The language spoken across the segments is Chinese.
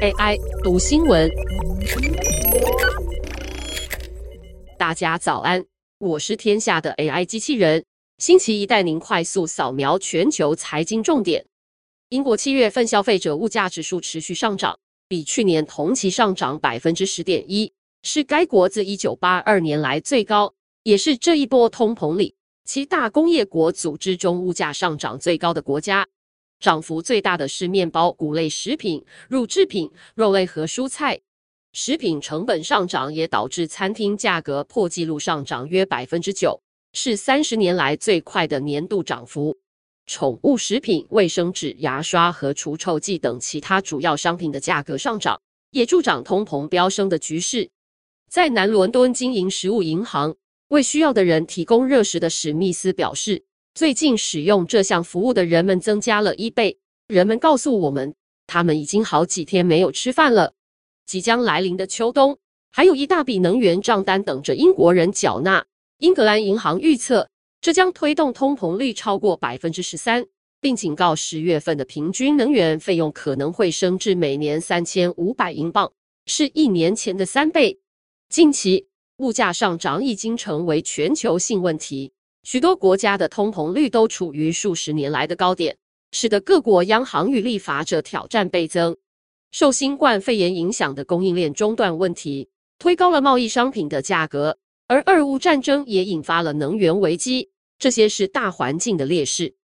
AI 读新闻，大家早安，我是天下的 AI 机器人。星期一带您快速扫描全球财经重点。英国七月份消费者物价指数持续上涨，比去年同期上涨百分之十点一，是该国自一九八二年来最高，也是这一波通膨里七大工业国组织中物价上涨最高的国家。涨幅最大的是面包、谷类食品、乳制品、肉类和蔬菜。食品成本上涨也导致餐厅价格破纪录上涨约百分之九，是三十年来最快的年度涨幅。宠物食品、卫生纸、牙刷和除臭剂等其他主要商品的价格上涨，也助长通膨飙升的局势。在南伦敦经营食物银行，为需要的人提供热食的史密斯表示。最近使用这项服务的人们增加了一倍。人们告诉我们，他们已经好几天没有吃饭了。即将来临的秋冬，还有一大笔能源账单等着英国人缴纳。英格兰银行预测，这将推动通膨率超过百分之十三，并警告十月份的平均能源费用可能会升至每年三千五百英镑，是一年前的三倍。近期物价上涨已经成为全球性问题。许多国家的通膨率都处于数十年来的高点，使得各国央行与立法者挑战倍增。受新冠肺炎影响的供应链中断问题，推高了贸易商品的价格，而俄乌战争也引发了能源危机，这些是大环境的劣势。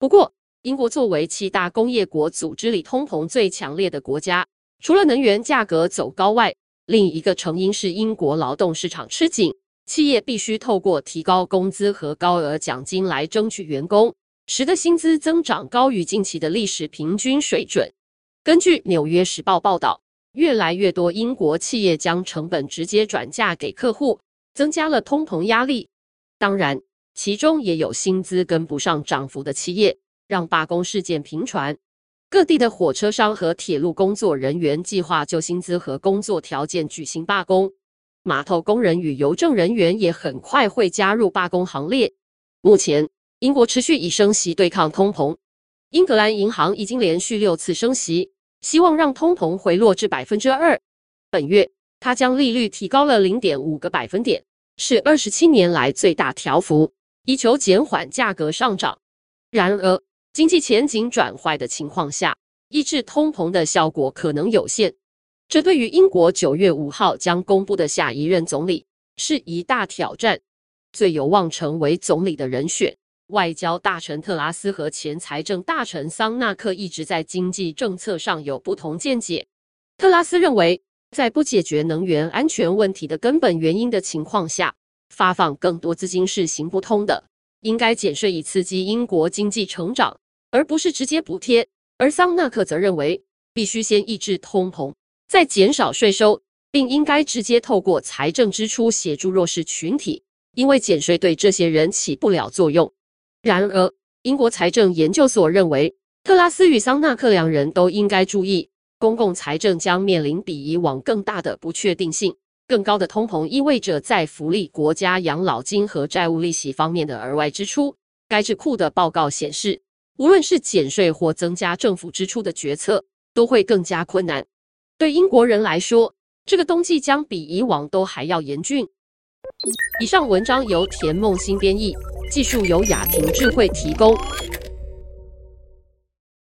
不过，英国作为七大工业国组织里通膨最强烈的国家，除了能源价格走高外，另一个成因是英国劳动市场吃紧。企业必须透过提高工资和高额奖金来争取员工，使得薪资增长高于近期的历史平均水准。根据《纽约时报》报道，越来越多英国企业将成本直接转嫁给客户，增加了通膨压力。当然，其中也有薪资跟不上涨幅的企业，让罢工事件频传。各地的火车商和铁路工作人员计划就薪资和工作条件举行罢工。码头工人与邮政人员也很快会加入罢工行列。目前，英国持续以升息对抗通膨。英格兰银行已经连续六次升息，希望让通膨回落至百分之二。本月，它将利率提高了零点五个百分点，是二十七年来最大调幅，以求减缓价格上涨。然而，经济前景转坏的情况下，抑制通膨的效果可能有限。这对于英国九月五号将公布的下一任总理是一大挑战。最有望成为总理的人选，外交大臣特拉斯和前财政大臣桑纳克一直在经济政策上有不同见解。特拉斯认为，在不解决能源安全问题的根本原因的情况下，发放更多资金是行不通的，应该减税以刺激英国经济成长，而不是直接补贴。而桑纳克则认为，必须先抑制通膨。在减少税收，并应该直接透过财政支出协助弱势群体，因为减税对这些人起不了作用。然而，英国财政研究所认为，特拉斯与桑纳克两人都应该注意，公共财政将面临比以往更大的不确定性。更高的通膨意味着在福利、国家养老金和债务利息方面的额外支出。该智库的报告显示，无论是减税或增加政府支出的决策，都会更加困难。对英国人来说，这个冬季将比以往都还要严峻。以上文章由田梦新编译，技术由雅婷智慧提供。